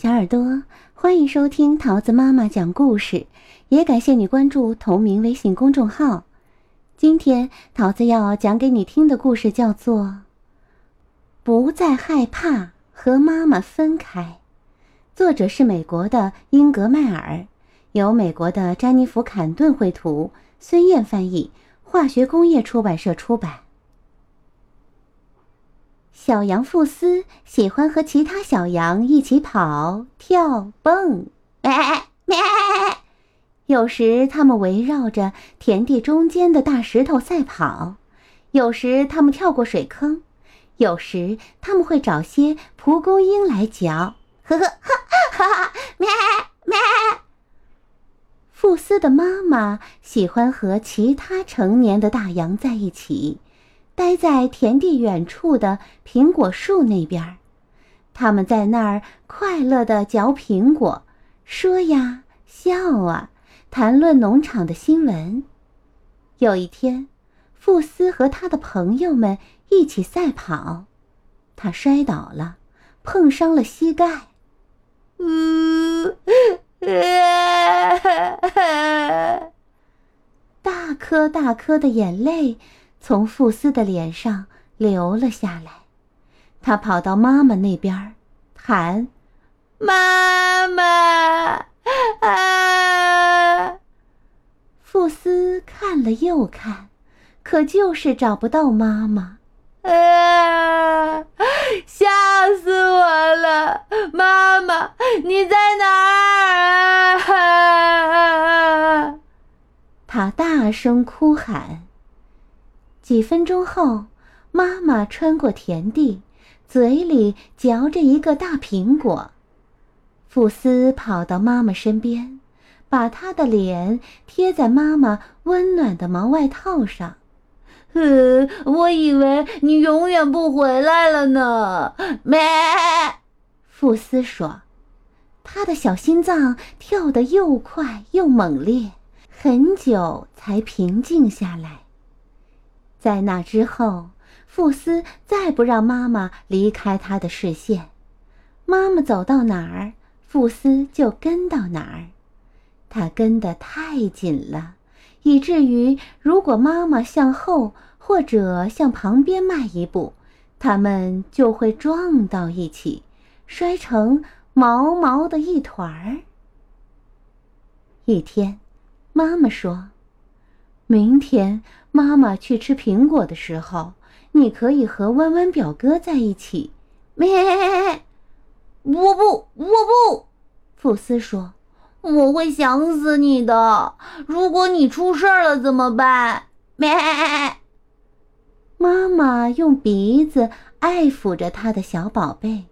小耳朵，欢迎收听桃子妈妈讲故事，也感谢你关注同名微信公众号。今天桃子要讲给你听的故事叫做《不再害怕和妈妈分开》，作者是美国的英格迈尔，由美国的詹妮弗·坎顿绘图，孙燕翻译，化学工业出版社出版。小羊富斯喜欢和其他小羊一起跑、跳、蹦，咩咩。有时它们围绕着田地中间的大石头赛跑，有时它们跳过水坑，有时它们会找些蒲公英来嚼。呵呵哈哈哈！咩咩。富斯的妈妈喜欢和其他成年的大羊在一起。待在田地远处的苹果树那边，他们在那儿快乐地嚼苹果，说呀笑啊，谈论农场的新闻。有一天，富斯和他的朋友们一起赛跑，他摔倒了，碰伤了膝盖。呜，大颗大颗的眼泪。从傅斯的脸上流了下来，他跑到妈妈那边，喊：“妈妈！”啊！傅斯看了又看，可就是找不到妈妈。啊！吓死我了！妈妈，你在哪儿？啊他大声哭喊。几分钟后，妈妈穿过田地，嘴里嚼着一个大苹果。傅斯跑到妈妈身边，把他的脸贴在妈妈温暖的毛外套上。呃，我以为你永远不回来了呢。咩，傅斯说，他的小心脏跳得又快又猛烈，很久才平静下来。在那之后，傅斯再不让妈妈离开他的视线。妈妈走到哪儿，傅斯就跟到哪儿。他跟得太紧了，以至于如果妈妈向后或者向旁边迈一步，他们就会撞到一起，摔成毛毛的一团儿。一天，妈妈说：“明天。”妈妈去吃苹果的时候，你可以和弯弯表哥在一起。咩！我不，我不。福斯说：“我会想死你的。如果你出事儿了怎么办？”咩！妈妈用鼻子爱抚着他的小宝贝。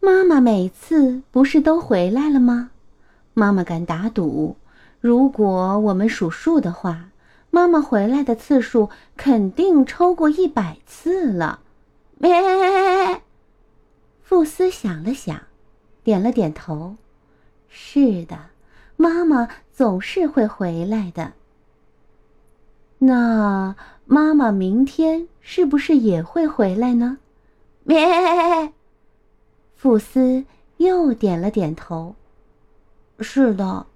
妈妈每次不是都回来了吗？妈妈敢打赌，如果我们数数的话。妈妈回来的次数肯定超过一百次了。咩！富斯想了想，点了点头。是的，妈妈总是会回来的。那妈妈明天是不是也会回来呢？咩！富斯又点了点头。是的，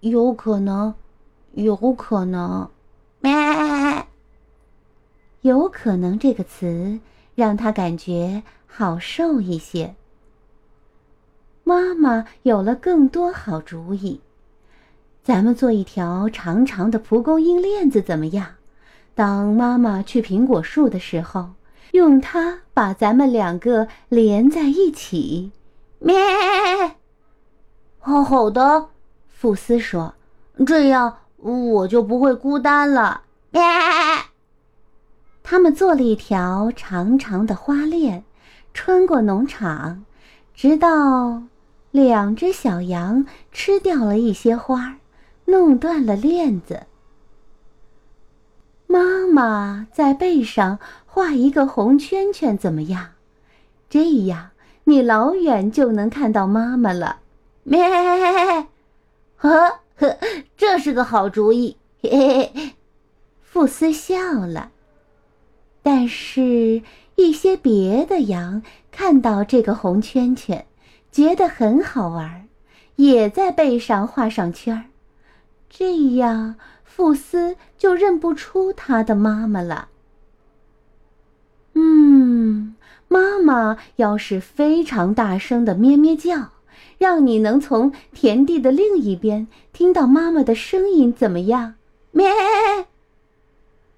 有可能，有可能。咩，有可能这个词让他感觉好受一些。妈妈有了更多好主意，咱们做一条长长的蒲公英链子怎么样？当妈妈去苹果树的时候，用它把咱们两个连在一起。咩，好好的，富斯说，这样。我就不会孤单了。他们做了一条长长的花链，穿过农场，直到两只小羊吃掉了一些花，弄断了链子。妈妈在背上画一个红圈圈，怎么样？这样你老远就能看到妈妈了。咩，呵。呵，这是个好主意。嘿嘿嘿，富斯笑了。但是，一些别的羊看到这个红圈圈，觉得很好玩，也在背上画上圈儿。这样，富斯就认不出他的妈妈了。嗯，妈妈要是非常大声的咩咩叫，让你能从田地的另一边听到妈妈的声音，怎么样？咩！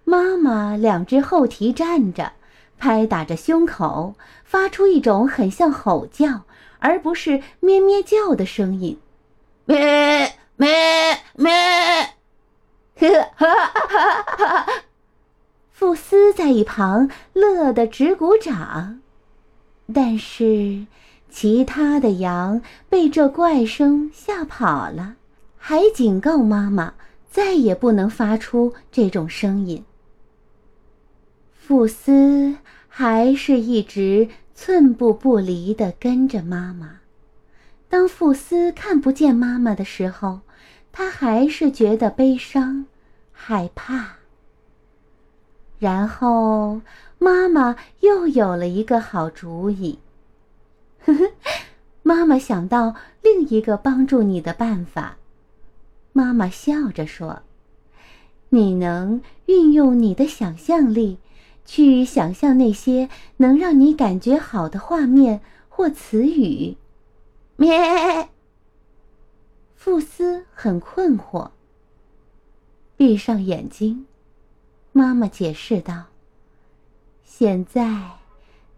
妈妈两只后蹄站着，拍打着胸口，发出一种很像吼叫，而不是咩咩叫的声音。咩咩咩！哈哈哈哈哈！富 斯在一旁乐得直鼓掌，但是其他的羊被这怪声吓跑了，还警告妈妈再也不能发出这种声音。傅斯还是一直寸步不离地跟着妈妈。当傅斯看不见妈妈的时候，他还是觉得悲伤、害怕。然后，妈妈又有了一个好主意。呵呵，妈妈想到另一个帮助你的办法。妈妈笑着说：“你能运用你的想象力。”去想象那些能让你感觉好的画面或词语。咩。富斯很困惑。闭上眼睛，妈妈解释道：“现在，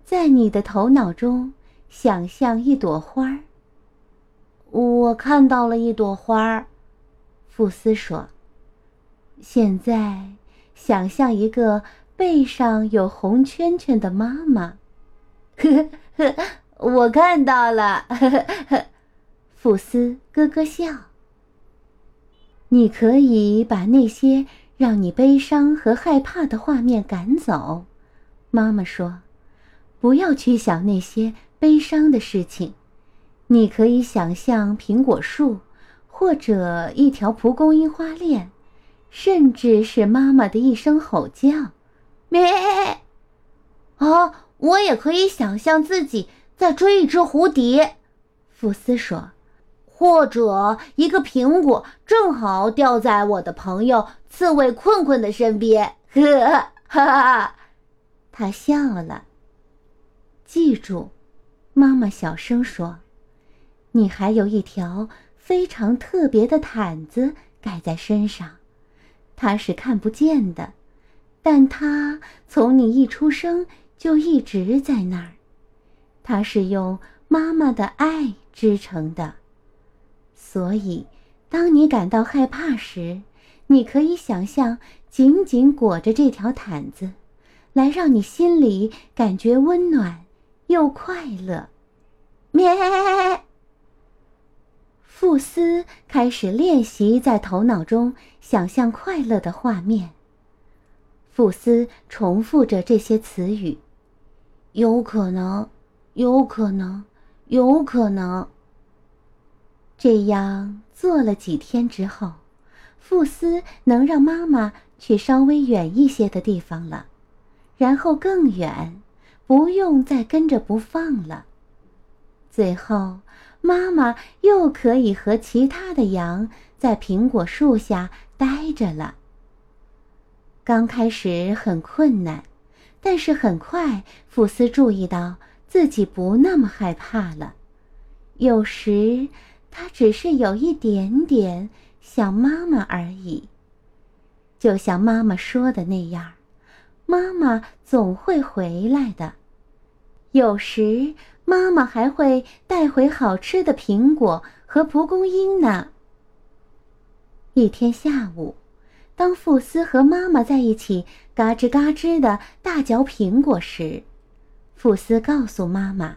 在你的头脑中想象一朵花儿。”我看到了一朵花儿，富斯说。现在，想象一个。背上有红圈圈的妈妈，呵呵呵，我看到了。呵呵呵，富斯咯咯笑。你可以把那些让你悲伤和害怕的画面赶走，妈妈说，不要去想那些悲伤的事情。你可以想象苹果树，或者一条蒲公英花链，甚至是妈妈的一声吼叫。咩？哦，我也可以想象自己在追一只蝴蝶，福斯说，或者一个苹果正好掉在我的朋友刺猬困困的身边。呵哈哈，他笑了。记住，妈妈小声说，你还有一条非常特别的毯子盖在身上，它是看不见的。但它从你一出生就一直在那儿，它是用妈妈的爱织成的，所以当你感到害怕时，你可以想象紧紧裹着这条毯子，来让你心里感觉温暖又快乐。咩！傅斯开始练习在头脑中想象快乐的画面。傅斯重复着这些词语：“有可能，有可能，有可能。”这样做了几天之后，傅斯能让妈妈去稍微远一些的地方了，然后更远，不用再跟着不放了。最后，妈妈又可以和其他的羊在苹果树下待着了。刚开始很困难，但是很快，福斯注意到自己不那么害怕了。有时，他只是有一点点想妈妈而已。就像妈妈说的那样，妈妈总会回来的。有时，妈妈还会带回好吃的苹果和蒲公英呢。一天下午。当富斯和妈妈在一起嘎吱嘎吱的大嚼苹果时，富斯告诉妈妈，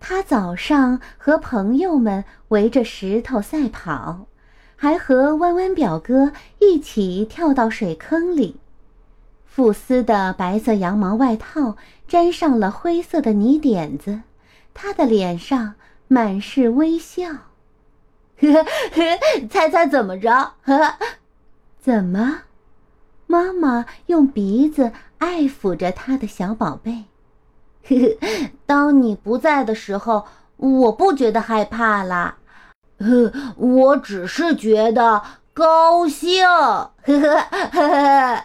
他早上和朋友们围着石头赛跑，还和弯弯表哥一起跳到水坑里。富斯的白色羊毛外套沾上了灰色的泥点子，他的脸上满是微笑。呵呵，猜猜怎么着？怎么？妈妈用鼻子爱抚着她的小宝贝。当你不在的时候，我不觉得害怕啦，呵，我只是觉得高兴。呵呵呵呵。